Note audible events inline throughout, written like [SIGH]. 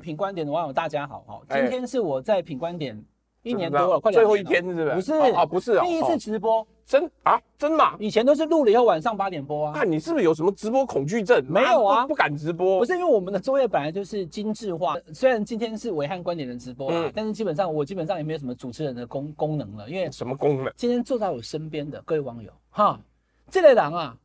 们品观点的网友大家好哈，哎今天是我在品观点一年多了，快最后一天是不是？不是啊，不是啊，第一次哦直播，真啊，真嘛？以前都是录了以后晚上八点播啊。那你是不是有什么直播恐惧症？没有啊不不敢直播。不是因为我们的作业本来就是精致化，虽然今天是伟汉观点的直播啊，嗯但是基本上我基本上也没有什么主持人的功功能了，因为什么功能？今天坐在我身边的各位网友哈，这类人啊，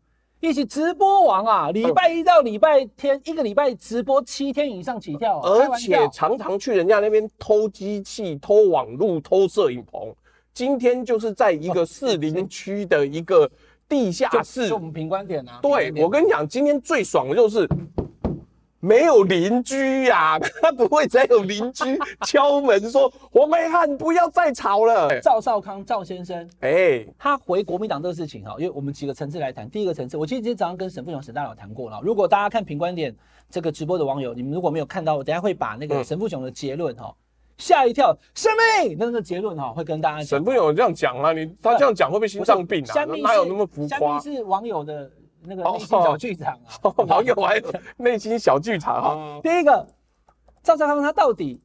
一起直播王啊，礼拜一到礼拜天，一个礼拜直播七天以上起跳，开而且常常去人家那边偷机器、偷网路、偷摄影棚。今天就是在一个士林区的一个地下室就我。们平观点啊。对，我跟你讲，今天最爽的就是没有邻居呀、[LAUGHS] 他不会再有邻居 [LAUGHS] 敲门说黄梅汉不要再吵了。赵少康赵先生，哎，他回国民党这个事情哈，因为我们几个层次来谈。第一个层次，我其实今天早上跟沈富雄沈大佬谈过了。如果大家看评观点这个直播的网友，你们如果没有看到，我等下会把那个沈富雄的结论哈，吓一跳，生命那个结论哈，会跟大家讲。沈富雄这样讲啊，你他这样讲会不会心脏病啊？哪有那么浮夸？是网友的那个内心小剧场啊。网友还有内心小剧场哈。好，第一个，赵少康他到底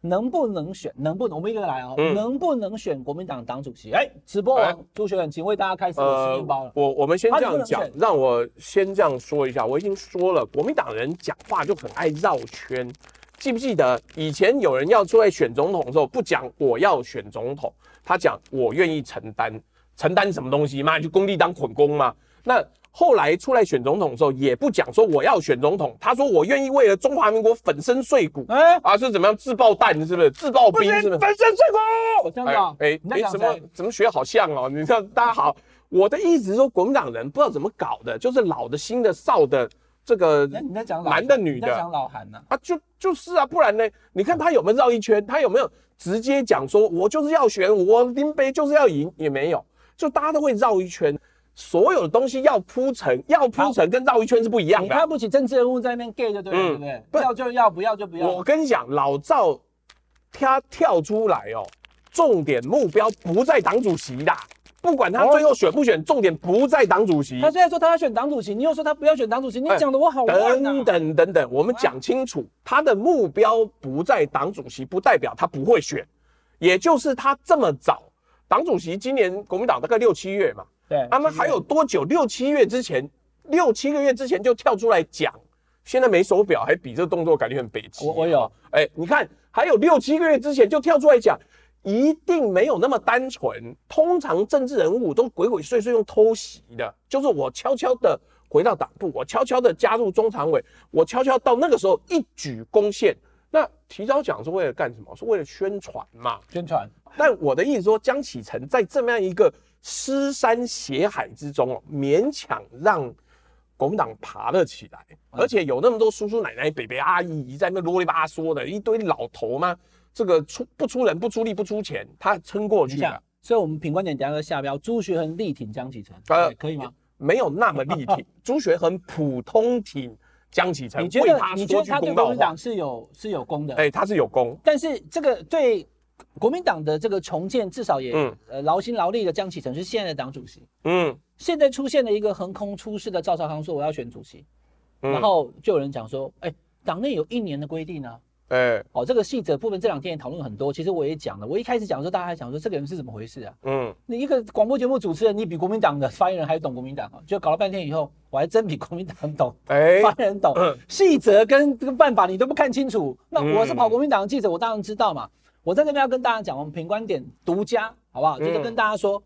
能不能选？能不能？我们一个个来哦，嗯能不能选国民党党主席？哎，直播王哎朱学远，请为大家开始我实验包了。我我们先这样讲让我先这样说一下。我已经说了，国民党人讲话就很爱绕圈。记不记得以前有人要出来选总统的时候，不讲我要选总统，他讲我愿意承担，承担什么东西嘛？你去工地当捆工嘛？那后来出来选总统的时候，也不讲说我要选总统，他说我愿意为了中华民国粉身碎骨。哎，啊，是怎么样自爆弹是不是？自爆兵是不是？粉身碎骨，这样子啊？哎你在讲怎么？怎么学好像哦？[LAUGHS] 你看大家好，我的意思是说，国民党人不知道怎么搞的，就是老的、新的、少的，这个那你在讲男的、女的讲老韩呢？啊，就就是啊，不然呢？你看他有没有绕一圈？他有没有直接讲说，我就是要选，我林北就是要赢？也没有，就大家都会绕一圈。所有的东西要铺陈，要铺陈跟绕一圈是不一样的。你看不起政治人物在那边 gay 就对了，嗯对不对？不要就要，不要就不要。我跟你讲，老赵他跳出来哦，重点目标不在党主席的，不管他最后选不选，重点不在党主席。他现在说他要选党主席，你又说他不要选党主席，你哎讲的我好乱等啊！等等等，我们讲清楚，他的目标不在党主席，不代表他不会选，也就是他这么早，党主席今年国民党大概六七月嘛，对，他们还有多久？六七月之前，六七个月之前就跳出来讲，现在没手表还比这个动作感觉很北极。我我有，哎、你看还有六七个月之前就跳出来讲，一定没有那么单纯。通常政治人物都鬼鬼祟祟用偷袭的，就是我悄悄的回到党部，我悄悄的加入中常委，我悄悄到那个时候一举攻陷。那提早讲是为了干什么？是为了宣传嘛？宣传。但我的意思说，江启臣在这么样一个尸山血海之中哦，勉强让国民党爬了起来，而且有那么多叔叔奶奶、伯伯阿姨在那啰里吧嗦的一堆老头嘛，这个出不出人、不出力、不出钱，他撑过去了，所以我们品观点等下要下标，朱学恒力挺江启臣，呃可以吗？没有那么力挺。[LAUGHS] 朱学恒普通挺江启臣，你觉得他你觉得他对国民党。是有是有功的？哎，他是有功，但是这个对国民党的这个重建，至少也、嗯呃劳心劳力的江启臣是现在的党主席。嗯，现在出现了一个横空出世的赵少康说我要选主席，嗯然后就有人讲说，哎，党内有一年的规定呢、哎，哦，这个细则部分这两天也讨论很多。其实我也讲了，我一开始讲的时候，大家还想说这个人是怎么回事啊？嗯，你一个广播节目主持人，你比国民党的发言人还懂国民党啊？就搞了半天以后，我还真比国民党懂，哎，发言人懂嗯细则跟这个办法你都不看清楚。那我是嗯跑国民党的记者，我当然知道嘛。我在这边要跟大家讲，我们品观点独家，好不好？就是跟大家说，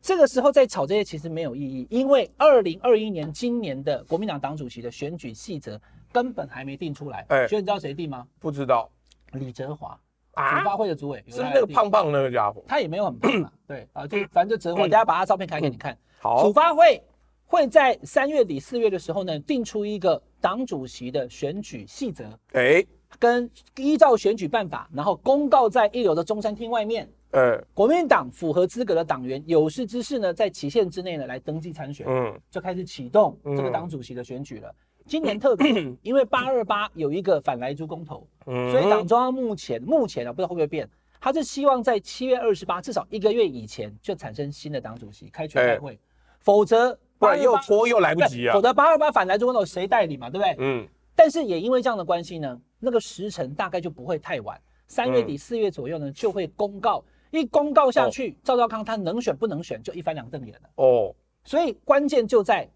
这个时候在炒这些其实没有意义，因为二零二一年今年的国民党党主席的选举细则根本还没定出来。哎所以你知道谁定吗？不知道李哲华，主啊，发会的主委，是不是那个胖胖那个家伙？他也没有很胖嘛，对啊，就反正就折合，等下把他照片开给你看。嗯好主，发会会在三月底四月的时候呢，定出一个党主席的选举细则，哎，跟依照选举办法，然后公告在一楼的中山厅外面。呃，国民党符合资格的党员有识之士呢，在期限之内呢来登记参选，嗯，就开始启动这个党主席的选举了。今年特别，[COUGHS] 因为八二八有一个反莱猪公投，嗯所以党中央目前目前啊，不知道会不会变，他是希望在七月二十八，至少一个月以前就产生新的党主席，开全代会，否则不然又拖又来不及啊否。则八二八反莱猪公投谁代理嘛，对不对？嗯，但是也因为这样的关系呢，那个时辰大概就不会太晚，三月底四月左右呢就会公告，一公告下去，赵少康他能选不能选就一翻两瞪眼了。哦。所以关键就在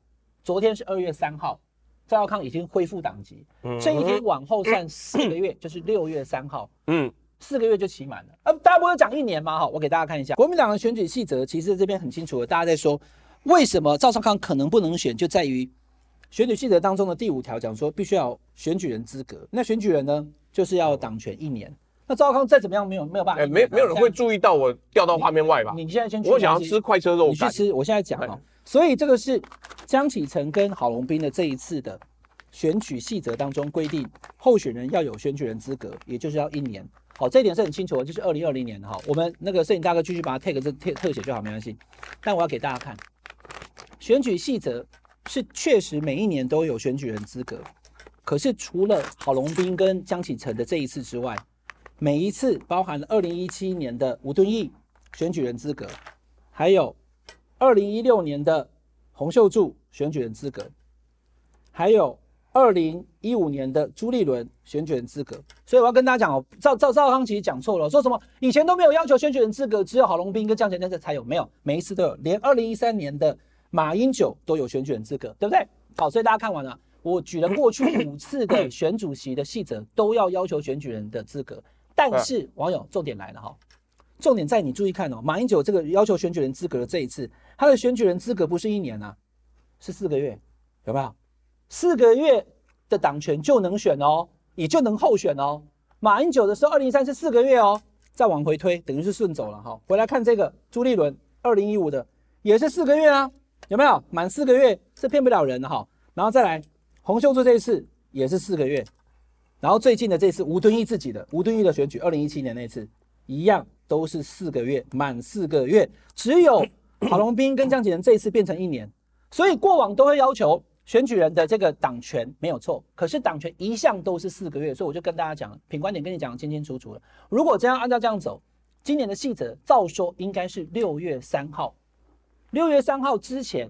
昨天是二月三号，赵少康已经恢复党籍，这一天往后算四个月就是六月三号，嗯，四个月就期满了。呃，大家不是讲一年吗？哈，我给大家看一下。国民党的选举细则，其实这边很清楚的，大家在说为什么赵少康可能不能选，就在于。选举细则当中的第五条讲说，必须要选举人资格。那选举人呢，就是要党权一年。那赵少康再怎么样，没有没有办法。哎，没没有人会注意到我掉到画面外吧？你现在先去，我想要吃快车肉，你去吃。我现在讲哦，所以这个是江启臣跟郝龙斌的这一次的选举细则当中规定，候选人要有选举人资格，也就是要一年。好，这一点是很清楚的，就是二零二零年哈。我们那个摄影大哥继续把它 take 这特特写就好，没关系。但我要给大家看选举细则。是确实每一年都有选举人资格，可是除了郝龙斌跟江启臣的这一次之外，每一次包含了二零一七年的吴敦义选举人资格，还有二零一六年的洪秀柱选举人资格，还有二零一五年的朱立伦选举人资格。所以我要跟大家讲哦，赵赵赵康其实讲错了，说什么以前都没有要求选举人资格，只有郝龙斌跟江启臣才有，没有，每一次都有，连二零一三年的。马英九都有选举人资格，对不对？好，所以大家看完了，我举了过去五次的选主席的细则，都要要求选举人的资格。但是网友重点来了哈，重点在你注意看哦，马英九这个要求选举人资格的这一次，他的选举人资格不是一年啊，是四个月，有没有？四个月的党权就能选哦，也就能候选哦。马英九的时候，二零一三是四个月哦，再往回推，等于是顺走了哈。回来看这个朱立伦，二零一五的也是四个月啊。有没有满四个月是骗不了人的哈？然后再来洪秀柱这一次也是四个月，然后最近的这次吴敦义自己的吴敦义的选举，二零一七年那次一样都是四个月，满四个月，只有郝龙斌跟江启臣这一次变成一年，所以过往都会要求选举人的这个党权没有错，可是党权一向都是四个月，所以我就跟大家讲，品观点跟你讲得清清楚楚了。如果这样按照这样走，今年的细则照说应该是六月三号。六月三号之前，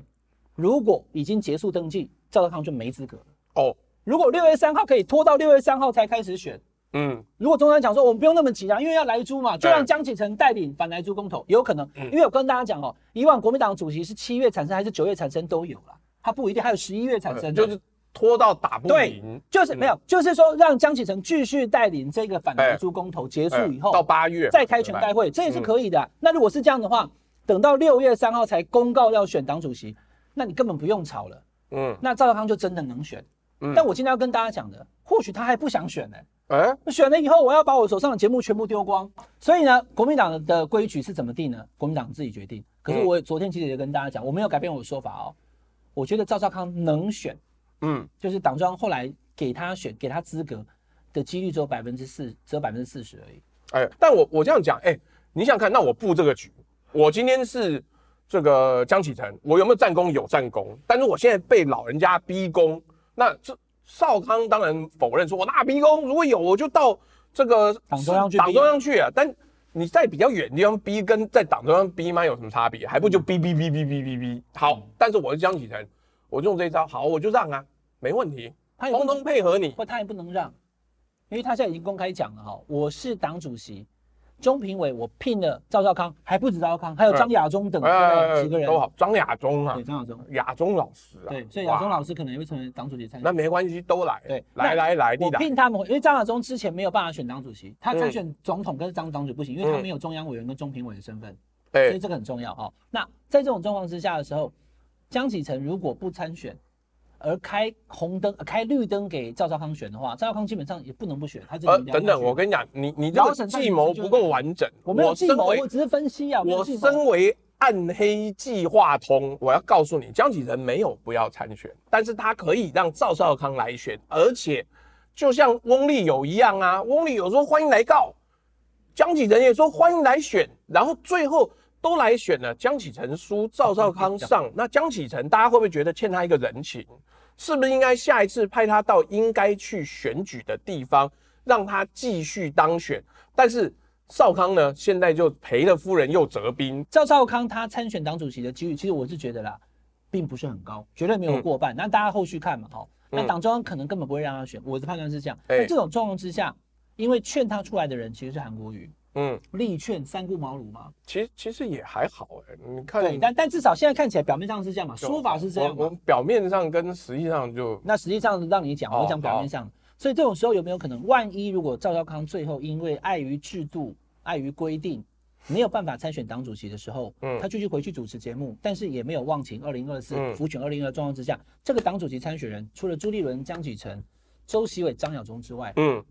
如果已经结束登记，赵少康就没资格了。哦，如果六月三号可以拖到六月三号才开始选，嗯，如果中央讲说我们不用那么急啊，因为要来租嘛，就让江启臣带领反来租公投，有可能。因为我跟大家讲哦，以往国民党主席是七月产生还是九月产生都有了，他不一定，还有十一月产生，就是拖到打不赢，对，就是没有，就是说让江启臣继续带领这个反莱猪公投结束以后，到八月再开全代会，这也是可以的。那如果是这样的话。等到六月三号才公告要选党主席，那你根本不用吵了。嗯，那赵少康就真的能选。嗯，但我今天要跟大家讲的，或许他还不想选呢、欸。哎、欸，选了以后，我要把我手上的节目全部丢光。所以呢，国民党的规矩是怎么定呢？国民党自己决定。可是我昨天其实也跟大家讲，我没有改变我的说法哦。我觉得赵少康能选，嗯，就是党中央后来给他选、给他资格的几率只有百分之四，只有百分之四十而已。哎、欸，但我我这样讲，哎、欸，你想看，那我布这个局。我今天是这个江启臣，我有没有战功？有战功，但是我现在被老人家逼宫。那这少康当然否认说，我那逼宫？如果有，我就到这个党中央去，党中央去啊。但你在比较远的地方逼，跟在党中央逼吗？有什么差别？还不就逼逼逼逼逼逼逼？好，但是我是江启臣，我就用这一招，好，我就让啊，没问题，他通通配合你，或他也不能让，因为他现在已经公开讲了哈，我是党主席。中评委我聘了赵少康，还不止赵少康，还有张亚中等、嗯、几个人都好。张亚中啊，对张亚中，亚中老师啊，对，所以亚中老师可能也会成为党主席参选。那没关系，都来。对，来来来，我聘他们，因为张亚中之前没有办法选党主席，他参选总统跟张党主不行，因为他没有中央委员跟中评委的身份，嗯、所以这个很重要哦。那在这种状况之下的时候，江启臣如果不参选。而开红灯、开绿灯给赵少康选的话，赵少康基本上也不能不选。他这个等等，我跟你讲，你你这个计谋不够完整。我没有计谋，我只是分析啊。我身为暗黑计划通，我要告诉你，江启臣没有不要参选，但是他可以让赵少康来选，而且就像翁立友一样啊，翁立友说欢迎来告，江启臣也说欢迎来选，然后最后都来选了，江启臣输，赵少康上，[LAUGHS] 那江启臣大家会不会觉得欠他一个人情？是不是应该下一次派他到应该去选举的地方，让他继续当选？但是少康呢，现在就赔了夫人又折兵。赵少康他参选党主席的几率，其实我是觉得啦，并不是很高，绝对没有过半。那、嗯、大家后续看嘛，哦，那党中央可能根本不会让他选，我的判断是这样。那、欸、这种状况之下，因为劝他出来的人其实是韩国瑜，嗯，力劝三顾茅庐嘛。其实其实也还好哎、欸，你看，对，但但至少现在看起来表面上是这样嘛，说法是这样。我我表面上跟实际上就那实际上让你讲，我讲表面上。哦、所以这种时候有没有可能，万一如果赵少康最后因为碍于制度、碍于规定，没有办法参选党主席的时候，嗯，他继续回去主持节目，但是也没有忘情二零二四辅选二零二二状况之下，这个党主席参选人除了朱立伦、江启臣、周锡玮、张晓忠之外，嗯，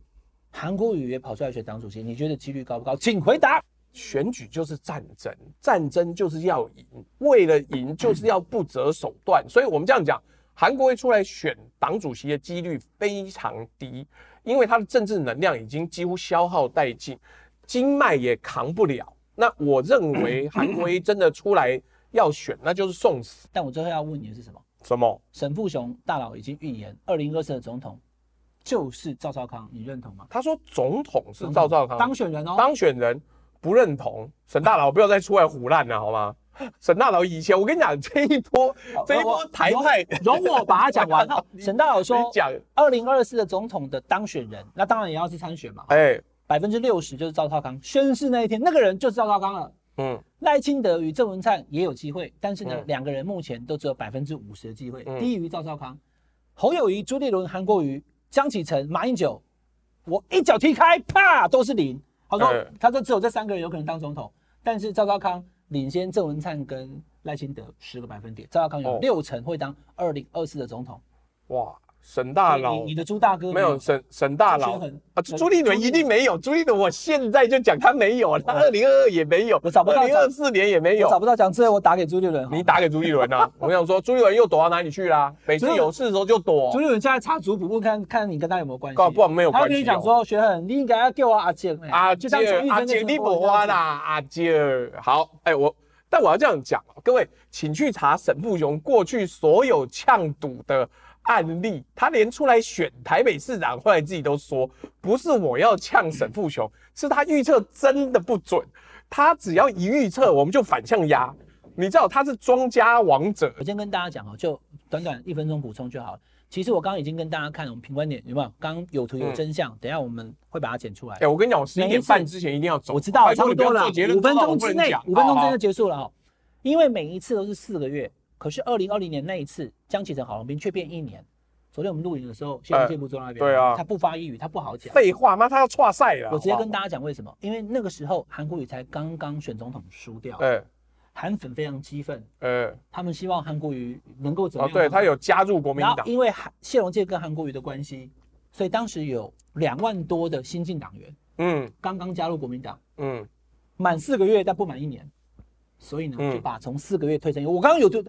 韩国瑜也跑出来选党主席，你觉得几率高不高？请回答。选举就是战争，战争就是要赢，为了赢就是要不择手段，所以我们这样讲，韩国瑜出来选党主席的几率非常低，因为他的政治能量已经几乎消耗殆尽，经脉也扛不了。那我认为韩国瑜真的出来要选，那就是送死。但我最后要问你的是什么？什么？沈富雄大佬已经预言，二零二四的总统就是赵少康，你认同吗？他说总统是赵少康当选人哦，当选人不认同。沈大佬不要再出来胡乱了，好吗？[LAUGHS] 沈大佬以前我跟你讲，这一波这一波台派，容我把它讲完。[LAUGHS] 沈大佬说，讲二零二四的总统的当选人，那当然也要去参选嘛。哎。百分之六十就是赵少康宣誓那一天，那个人就是赵少康了。嗯，赖清德与郑文灿也有机会，但是呢，两、嗯、个人目前都只有百分之五十的机会，嗯、低于赵少康。侯友谊、朱立伦、韩国瑜、江启臣、马英九，我一脚踢开，啪，都是零。他说，嗯、他说只有这三个人有可能当总统，但是赵少康领先郑文灿跟赖清德十个百分点，赵少康有六成会当二零二四的总统。哇！沈大佬，你的朱大哥没有沈沈大佬啊，朱立伦一定没有，朱立伦我现在就讲他没有，他二零二二也没有，我找不到，二零二四年也没有，找不到讲之后我打给朱立伦，你打给朱立伦啊，[LAUGHS] 我想说朱立伦又躲到哪里去啦？每次有事的时候就躲。朱立伦现在查族谱簿，看看你跟他有没有关系？不，没有关系。他跟你讲说，学恒，你应该要叫我阿杰，阿杰，阿杰你不花啦，阿杰。好，哎我，但我要这样讲，各位请去查沈富雄过去所有呛赌的。案例，他连出来选台北市长，后来自己都说，不是我要呛沈富雄，是他预测真的不准。他只要一预测，我们就反向压。你知道他是庄家王者。我先跟大家讲哦，就短短一分钟补充就好。其实我刚刚已经跟大家看了，我们评观点有没有？刚刚有图有真相，嗯、等一下我们会把它剪出来。哎、欸，我跟你讲，我十一点半之前一定要走。我知道，差不多了，五分钟之内，五分钟之内就结束了哦。因为每一次都是四个月。可是二零二零年那一次，江启程郝龙斌却变一年。昨天我们录影的时候，谢龙介不坐那边，对啊，他不发一语，他不好讲。废话，妈他要挫赛了。我直接跟大家讲为什么？因为那个时候韩国瑜才刚刚选总统输掉，哎，韩粉非常激愤，呃，他们希望韩国瑜能够怎么样？对他有加入国民党，因为韩谢龙介跟韩国瑜的关系，所以当时有两万多的新进党员，嗯，刚刚加入国民党，嗯，满四个月但不满一年。所以呢，就把从四个月推成。我刚刚有就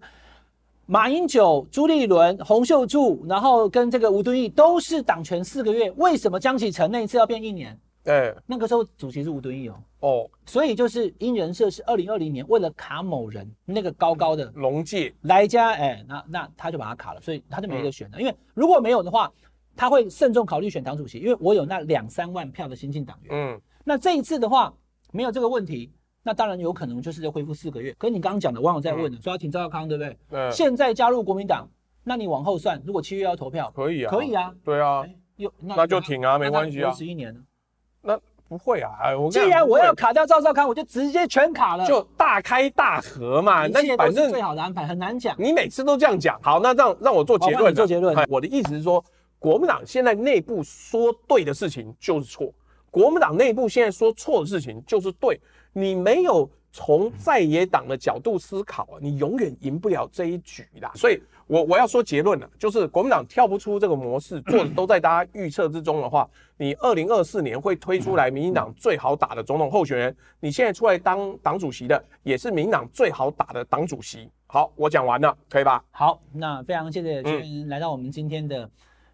马英九、朱立伦、洪秀柱，然后跟这个吴敦义都是党权四个月。为什么江启臣那一次要变一年？对，那个时候主席是吴敦义哦。哦，所以就是因人设是二零二零年为了卡某人那个高高的龙介来家，哎，那那他就把他卡了，所以他就没得选了。因为如果没有的话，他会慎重考虑选党主席，因为我有那两三万票的新进党员。嗯，那这一次的话没有这个问题。那当然有可能就是要恢复四个月。可是你刚刚讲的，网友在问的，说要挺赵少康，对不对？对。现在加入国民党，那你往后算，如果七月要投票，可以啊，可以啊，对啊，有那就挺啊，没关系啊。十一年呢？那不会啊，我既然我要卡掉赵少康，我就直接全卡了，就大开大合嘛。那反正最好的安排很难讲。你每次都这样讲，好，那让让我做结论。做结论。我的意思是说，国民党现在内部说对的事情就是错，国民党内部现在说错的事情就是对。你没有从在野党的角度思考啊，你永远赢不了这一局的。所以我，我我要说结论了，就是国民党跳不出这个模式，做的都在大家预测之中的话，你二零二四年会推出来民进党最好打的总统候选人，你现在出来当党主席的，也是民进党最好打的党主席。好，我讲完了，可以吧？好，那非常谢谢来到我们今天的。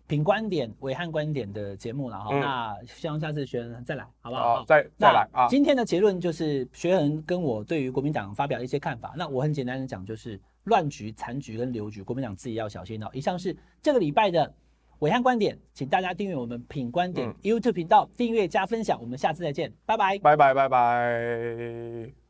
品观点、暐瀚观点的节目了哈，嗯、那希望下次学恒再来，好不好？好，再再来啊！今天的结论就是学恒跟我对于国民党发表一些看法。那我很简单的讲，就是乱局、残局跟流局，国民党自己要小心哦。以上是这个礼拜的暐瀚观点，请大家订阅我们品观点 YouTube 频道，订阅加分享，我们下次再见，拜拜，拜拜拜拜。